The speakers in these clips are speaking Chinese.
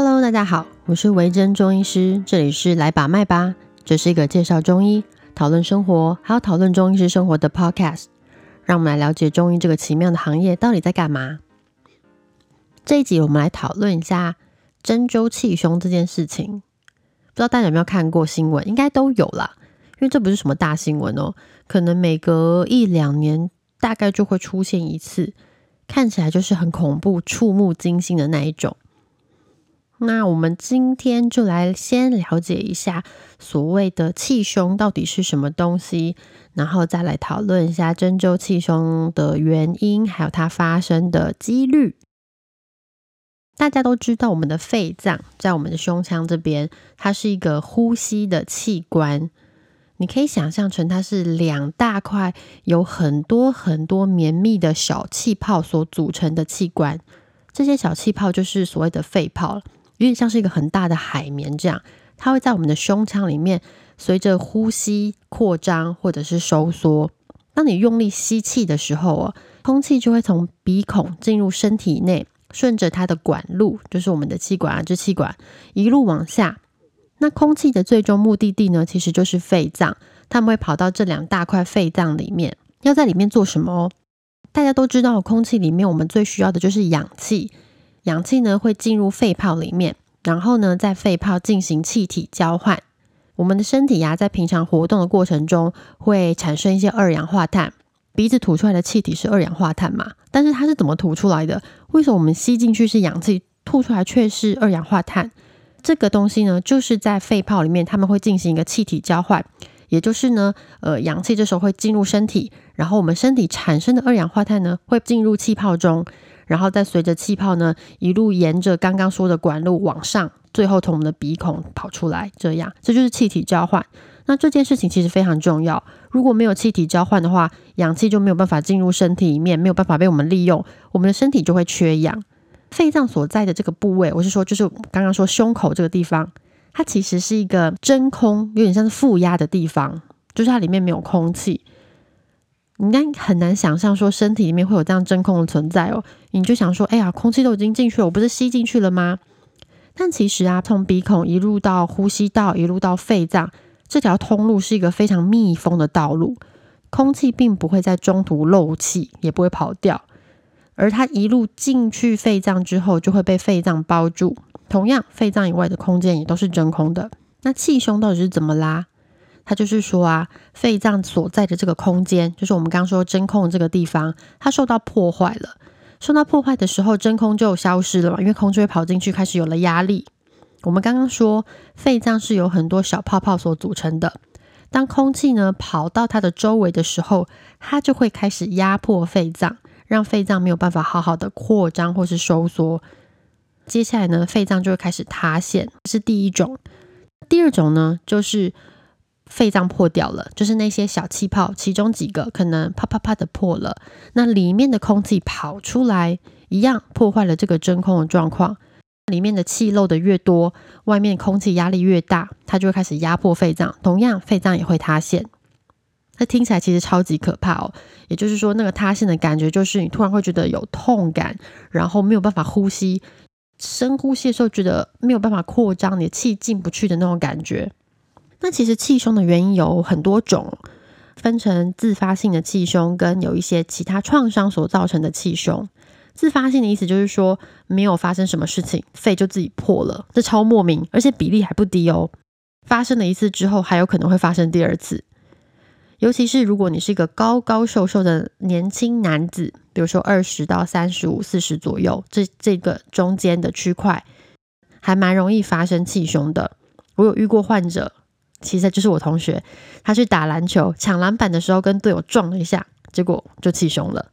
Hello，大家好，我是维珍中医师，这里是来把脉吧，这是一个介绍中医、讨论生活，还有讨论中医师生活的 Podcast。让我们来了解中医这个奇妙的行业到底在干嘛。这一集我们来讨论一下针灸气胸这件事情。不知道大家有没有看过新闻？应该都有啦，因为这不是什么大新闻哦，可能每隔一两年大概就会出现一次，看起来就是很恐怖、触目惊心的那一种。那我们今天就来先了解一下所谓的气胸到底是什么东西，然后再来讨论一下针灸气胸的原因，还有它发生的几率。大家都知道，我们的肺脏在我们的胸腔这边，它是一个呼吸的器官。你可以想象成它是两大块，有很多很多绵密的小气泡所组成的器官。这些小气泡就是所谓的肺泡有点像是一个很大的海绵这样，它会在我们的胸腔里面随着呼吸扩张或者是收缩。当你用力吸气的时候哦，空气就会从鼻孔进入身体内，顺着它的管路，就是我们的气管啊支气管，一路往下。那空气的最终目的地呢，其实就是肺脏，它们会跑到这两大块肺脏里面，要在里面做什么哦？大家都知道，空气里面我们最需要的就是氧气。氧气呢会进入肺泡里面，然后呢在肺泡进行气体交换。我们的身体呀，在平常活动的过程中会产生一些二氧化碳，鼻子吐出来的气体是二氧化碳嘛？但是它是怎么吐出来的？为什么我们吸进去是氧气，吐出来却是二氧化碳？这个东西呢，就是在肺泡里面，他们会进行一个气体交换，也就是呢，呃，氧气这时候会进入身体，然后我们身体产生的二氧化碳呢，会进入气泡中。然后再随着气泡呢，一路沿着刚刚说的管路往上，最后从我们的鼻孔跑出来，这样这就是气体交换。那这件事情其实非常重要，如果没有气体交换的话，氧气就没有办法进入身体里面，没有办法被我们利用，我们的身体就会缺氧。肺脏所在的这个部位，我是说，就是刚刚说胸口这个地方，它其实是一个真空，有点像是负压的地方，就是它里面没有空气。你应该很难想象说身体里面会有这样真空的存在哦，你就想说，哎呀，空气都已经进去了，我不是吸进去了吗？但其实啊，从鼻孔一路到呼吸道，一路到肺脏，这条通路是一个非常密封的道路，空气并不会在中途漏气，也不会跑掉，而它一路进去肺脏之后，就会被肺脏包住。同样，肺脏以外的空间也都是真空的。那气胸到底是怎么啦？它就是说啊，肺脏所在的这个空间，就是我们刚刚说真空这个地方，它受到破坏了。受到破坏的时候，真空就消失了嘛，因为空就会跑进去，开始有了压力。我们刚刚说，肺脏是由很多小泡泡所组成的。当空气呢跑到它的周围的时候，它就会开始压迫肺脏，让肺脏没有办法好好的扩张或是收缩。接下来呢，肺脏就会开始塌陷，这是第一种。第二种呢，就是。肺脏破掉了，就是那些小气泡，其中几个可能啪啪啪的破了，那里面的空气跑出来，一样破坏了这个真空的状况。里面的气漏的越多，外面空气压力越大，它就会开始压迫肺脏，同样肺脏也会塌陷。那听起来其实超级可怕哦。也就是说，那个塌陷的感觉就是你突然会觉得有痛感，然后没有办法呼吸，深呼吸的时候觉得没有办法扩张，你的气进不去的那种感觉。那其实气胸的原因有很多种，分成自发性的气胸跟有一些其他创伤所造成的气胸。自发性的意思就是说没有发生什么事情，肺就自己破了，这超莫名，而且比例还不低哦。发生了一次之后，还有可能会发生第二次。尤其是如果你是一个高高瘦瘦的年轻男子，比如说二十到三十五、四十左右，这这个中间的区块还蛮容易发生气胸的。我有遇过患者。其实就是我同学，他去打篮球抢篮板的时候跟队友撞了一下，结果就气胸了。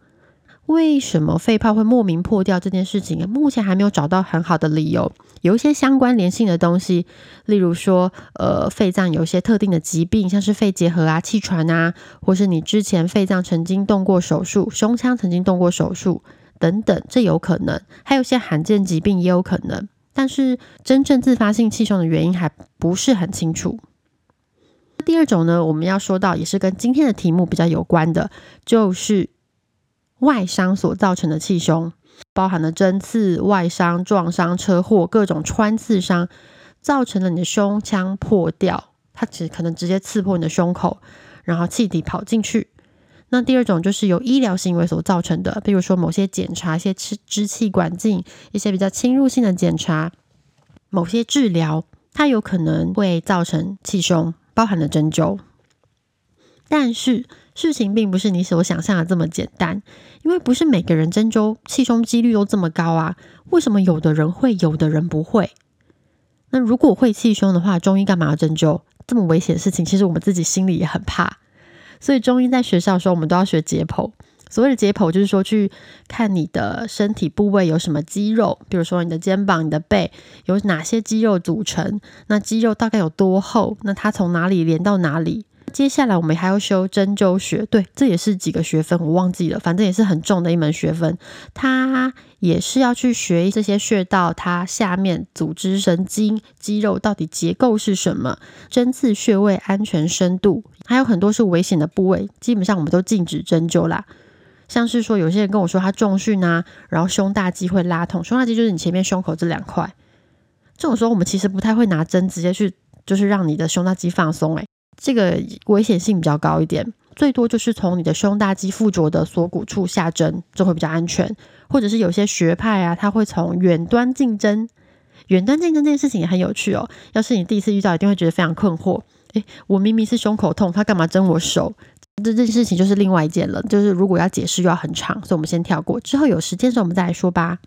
为什么肺泡会莫名破掉这件事情，目前还没有找到很好的理由。有一些相关联性的东西，例如说，呃，肺脏有一些特定的疾病，像是肺结核啊、气喘啊，或是你之前肺脏曾经动过手术，胸腔曾经动过手术等等，这有可能。还有一些罕见疾病也有可能，但是真正自发性气胸的原因还不是很清楚。第二种呢，我们要说到也是跟今天的题目比较有关的，就是外伤所造成的气胸。包含了针刺、外伤、撞伤、车祸、各种穿刺伤，造成了你的胸腔破掉，它只可能直接刺破你的胸口，然后气体跑进去。那第二种就是由医疗行为所造成的，比如说某些检查、一些支支气管镜、一些比较侵入性的检查、某些治疗，它有可能会造成气胸，包含了针灸。但是事情并不是你所想象的这么简单，因为不是每个人针灸气胸几率都这么高啊。为什么有的人会，有的人不会？那如果会气胸的话，中医干嘛要针灸？这么危险的事情，其实我们自己心里也很怕。所以中医在学校的时候，我们都要学解剖。所谓的解剖，就是说去看你的身体部位有什么肌肉，比如说你的肩膀、你的背有哪些肌肉组成，那肌肉大概有多厚，那它从哪里连到哪里。接下来我们还要修针灸学，对，这也是几个学分，我忘记了，反正也是很重的一门学分。它也是要去学这些穴道，它下面组织、神经、肌肉到底结构是什么，针刺穴位安全深度，还有很多是危险的部位，基本上我们都禁止针灸啦。像是说，有些人跟我说他重训啊，然后胸大肌会拉痛，胸大肌就是你前面胸口这两块，这种时候我们其实不太会拿针直接去，就是让你的胸大肌放松，诶，这个危险性比较高一点，最多就是从你的胸大肌附着的锁骨处下针，就会比较安全。或者是有些学派啊，他会从远端竞争。远端竞争这件事情也很有趣哦。要是你第一次遇到，一定会觉得非常困惑。诶，我明明是胸口痛，他干嘛针我手？这件事情就是另外一件了。就是如果要解释，又要很长，所以我们先跳过。之后有时间的时候，我们再来说吧。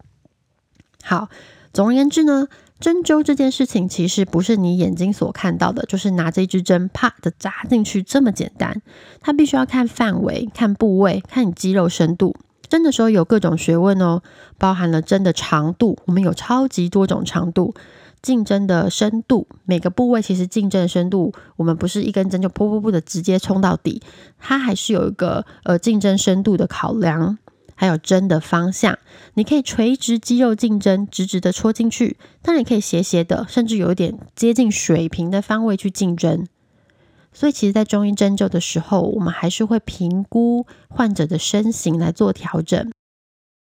好，总而言之呢。针灸这件事情其实不是你眼睛所看到的，就是拿着一支针啪的扎进去这么简单。它必须要看范围、看部位、看你肌肉深度。针的时候有各种学问哦，包含了针的长度，我们有超级多种长度；竞争的深度，每个部位其实竞争的深度，我们不是一根针就噗噗噗的直接冲到底，它还是有一个呃竞争深度的考量。还有针的方向，你可以垂直肌肉竞争，直直的戳进去；当然也可以斜斜的，甚至有一点接近水平的方位去竞争。所以，其实，在中医针灸的时候，我们还是会评估患者的身形来做调整。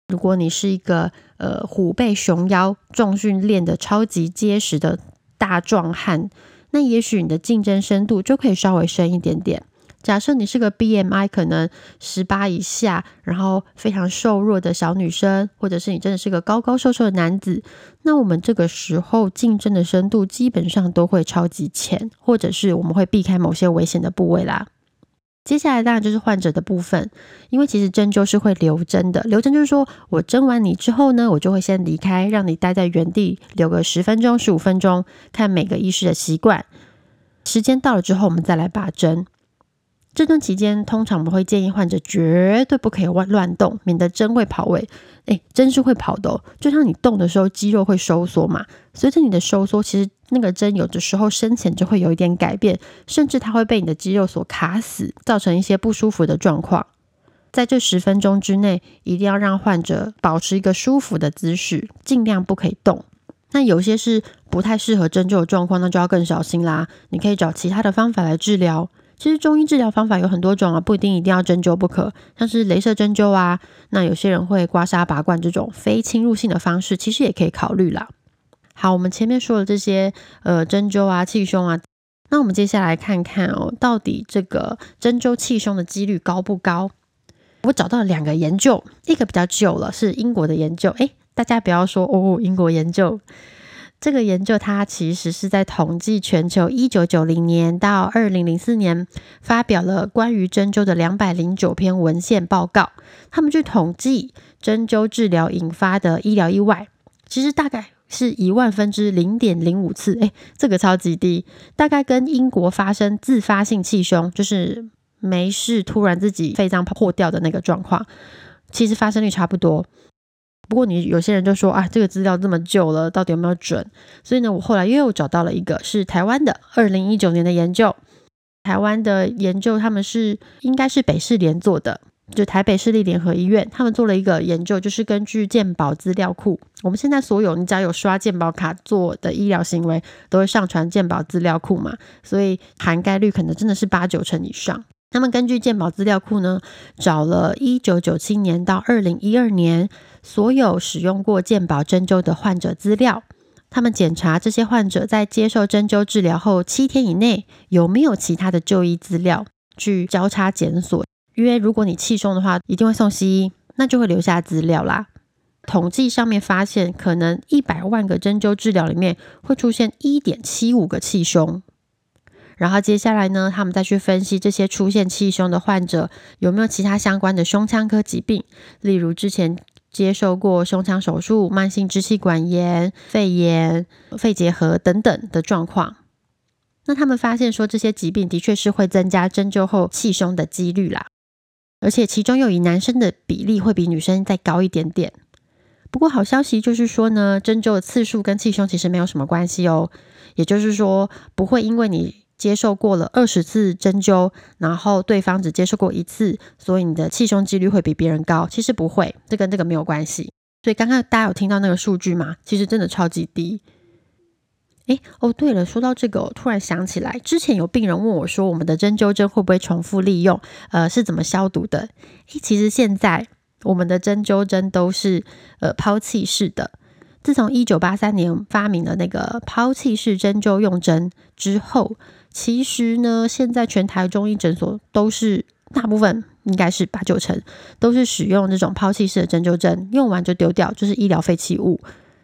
如果你是一个呃虎背熊腰、重训练的超级结实的大壮汉，那也许你的竞争深度就可以稍微深一点点。假设你是个 BMI 可能十八以下，然后非常瘦弱的小女生，或者是你真的是个高高瘦瘦的男子，那我们这个时候竞争的深度基本上都会超级浅，或者是我们会避开某些危险的部位啦。接下来当然就是患者的部分，因为其实针灸是会留针的，留针就是说我针完你之后呢，我就会先离开，让你待在原地留个十分钟、十五分钟，看每个医师的习惯。时间到了之后，我们再来拔针。这段期间，通常我们会建议患者绝对不可以乱乱动，免得针会跑位。哎，针是会跑的哦，就像你动的时候，肌肉会收缩嘛。随着你的收缩，其实那个针有的时候深浅就会有一点改变，甚至它会被你的肌肉所卡死，造成一些不舒服的状况。在这十分钟之内，一定要让患者保持一个舒服的姿势，尽量不可以动。那有些是不太适合针灸的状况，那就要更小心啦。你可以找其他的方法来治疗。其实中医治疗方法有很多种啊，不一定一定要针灸不可，像是镭射针灸啊，那有些人会刮痧拔罐这种非侵入性的方式，其实也可以考虑啦。好，我们前面说的这些呃针灸啊、气胸啊，那我们接下来看看哦，到底这个针灸气胸的几率高不高？我找到了两个研究，一个比较久了，是英国的研究。诶，大家不要说哦，英国研究。这个研究它其实是在统计全球一九九零年到二零零四年发表了关于针灸的两百零九篇文献报告。他们去统计针灸治疗引发的医疗意外，其实大概是一万分之零点零五次，诶，这个超级低，大概跟英国发生自发性气胸，就是没事突然自己肺脏破掉的那个状况，其实发生率差不多。不过你有些人就说啊，这个资料这么旧了，到底有没有准？所以呢，我后来又找到了一个是台湾的二零一九年的研究。台湾的研究他们是应该是北市联做的，就台北市立联合医院，他们做了一个研究，就是根据健保资料库，我们现在所有你只要有刷健保卡做的医疗行为，都会上传健保资料库嘛，所以涵盖率可能真的是八九成以上。他们根据健保资料库呢，找了一九九七年到二零一二年所有使用过健保针灸的患者资料。他们检查这些患者在接受针灸治疗后七天以内有没有其他的就医资料，去交叉检索。因为如果你气胸的话，一定会送西医，那就会留下资料啦。统计上面发现，可能一百万个针灸治疗里面会出现一点七五个气胸。然后接下来呢，他们再去分析这些出现气胸的患者有没有其他相关的胸腔科疾病，例如之前接受过胸腔手术、慢性支气管炎、肺炎、肺结核等等的状况。那他们发现说，这些疾病的确是会增加针灸后气胸的几率啦，而且其中又以男生的比例会比女生再高一点点。不过好消息就是说呢，针灸的次数跟气胸其实没有什么关系哦，也就是说不会因为你。接受过了二十次针灸，然后对方只接受过一次，所以你的气胸几率会比别人高。其实不会，这跟这个没有关系。所以刚刚大家有听到那个数据吗？其实真的超级低。诶，哦，对了，说到这个，我突然想起来，之前有病人问我说，我们的针灸针会不会重复利用？呃，是怎么消毒的？诶，其实现在我们的针灸针都是呃抛弃式的。自从一九八三年发明了那个抛弃式针灸用针之后。其实呢，现在全台中医诊所都是大部分应该是八九成都是使用这种抛弃式的针灸针，用完就丢掉，就是医疗废弃物。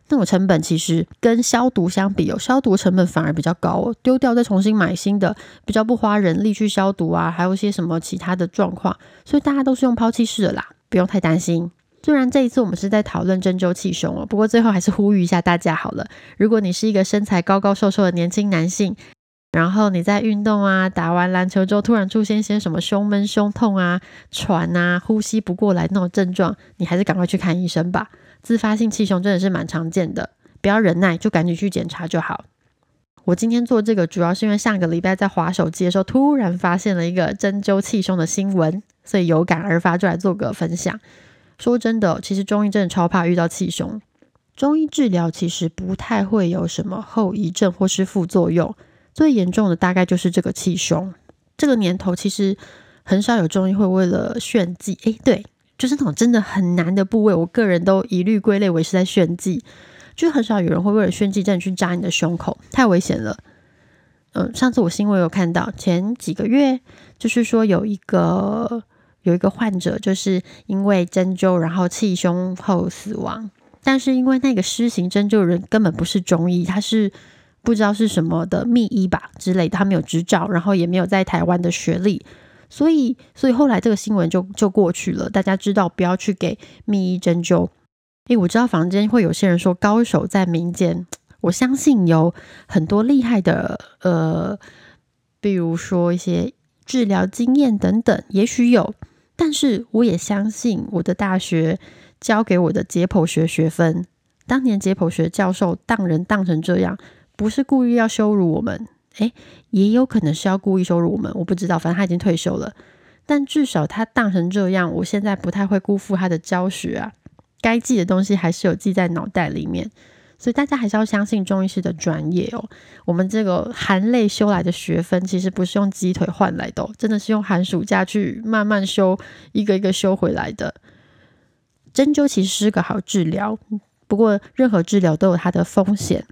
那种成本其实跟消毒相比，有消毒成本反而比较高哦，丢掉再重新买新的，比较不花人力去消毒啊，还有一些什么其他的状况，所以大家都是用抛弃式的啦，不用太担心。虽然这一次我们是在讨论针灸气胸哦，不过最后还是呼吁一下大家好了，如果你是一个身材高高瘦瘦的年轻男性。然后你在运动啊，打完篮球之后突然出现一些什么胸闷、胸痛啊、喘啊、呼吸不过来那种症状，你还是赶快去看医生吧。自发性气胸真的是蛮常见的，不要忍耐，就赶紧去检查就好。我今天做这个主要是因为上个礼拜在滑手机的时候，突然发现了一个针灸气胸的新闻，所以有感而发，就来做个分享。说真的，其实中医真的超怕遇到气胸，中医治疗其实不太会有什么后遗症或是副作用。最严重的大概就是这个气胸。这个年头其实很少有中医会为了炫技，诶，对，就是那种真的很难的部位，我个人都一律归类为是在炫技。就很少有人会为了炫技，真的去扎你的胸口，太危险了。嗯，上次我新闻有看到，前几个月就是说有一个有一个患者，就是因为针灸然后气胸后死亡，但是因为那个施行针灸人根本不是中医，他是。不知道是什么的秘医吧之类的，他没有执照，然后也没有在台湾的学历，所以，所以后来这个新闻就就过去了。大家知道不要去给秘医针灸。诶，我知道房间会有些人说高手在民间，我相信有很多厉害的，呃，比如说一些治疗经验等等，也许有，但是我也相信我的大学教给我的解剖学学分，当年解剖学教授当人当成这样。不是故意要羞辱我们，诶，也有可能是要故意羞辱我们，我不知道。反正他已经退休了，但至少他当成这样，我现在不太会辜负他的教学啊。该记的东西还是有记在脑袋里面，所以大家还是要相信中医师的专业哦。我们这个含泪修来的学分，其实不是用鸡腿换来的，真的是用寒暑假去慢慢修，一个一个修回来的。针灸其实是个好治疗，不过任何治疗都有它的风险。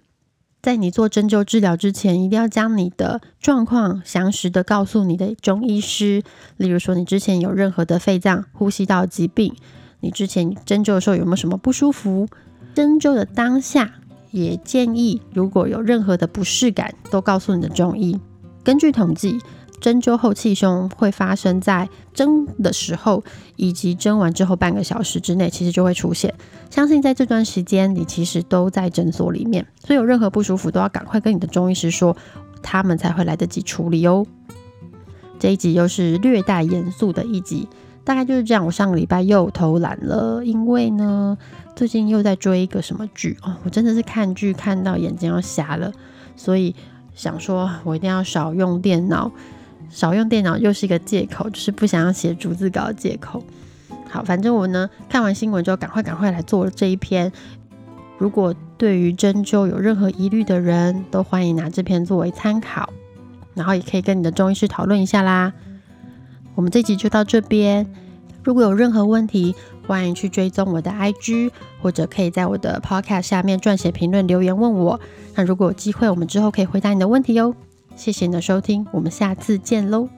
在你做针灸治疗之前，一定要将你的状况详实的告诉你的中医师。例如说，你之前有任何的肺脏、呼吸道疾病，你之前针灸的时候有没有什么不舒服？针灸的当下，也建议如果有任何的不适感，都告诉你的中医。根据统计。针灸后气胸会发生在针的时候，以及针完之后半个小时之内，其实就会出现。相信在这段时间，你其实都在诊所里面，所以有任何不舒服都要赶快跟你的中医师说，他们才会来得及处理哦。这一集又是略带严肃的一集，大概就是这样。我上个礼拜又偷懒了，因为呢，最近又在追一个什么剧哦，我真的是看剧看到眼睛要瞎了，所以想说我一定要少用电脑。少用电脑又是一个借口，就是不想要写逐字稿的借口。好，反正我呢看完新闻之后，赶快赶快来做这一篇。如果对于针灸有任何疑虑的人，都欢迎拿这篇作为参考，然后也可以跟你的中医师讨论一下啦。我们这集就到这边，如果有任何问题，欢迎去追踪我的 IG，或者可以在我的 Podcast 下面撰写评论留言问我。那如果有机会，我们之后可以回答你的问题哟、哦。谢谢你的收听我们下次见喽。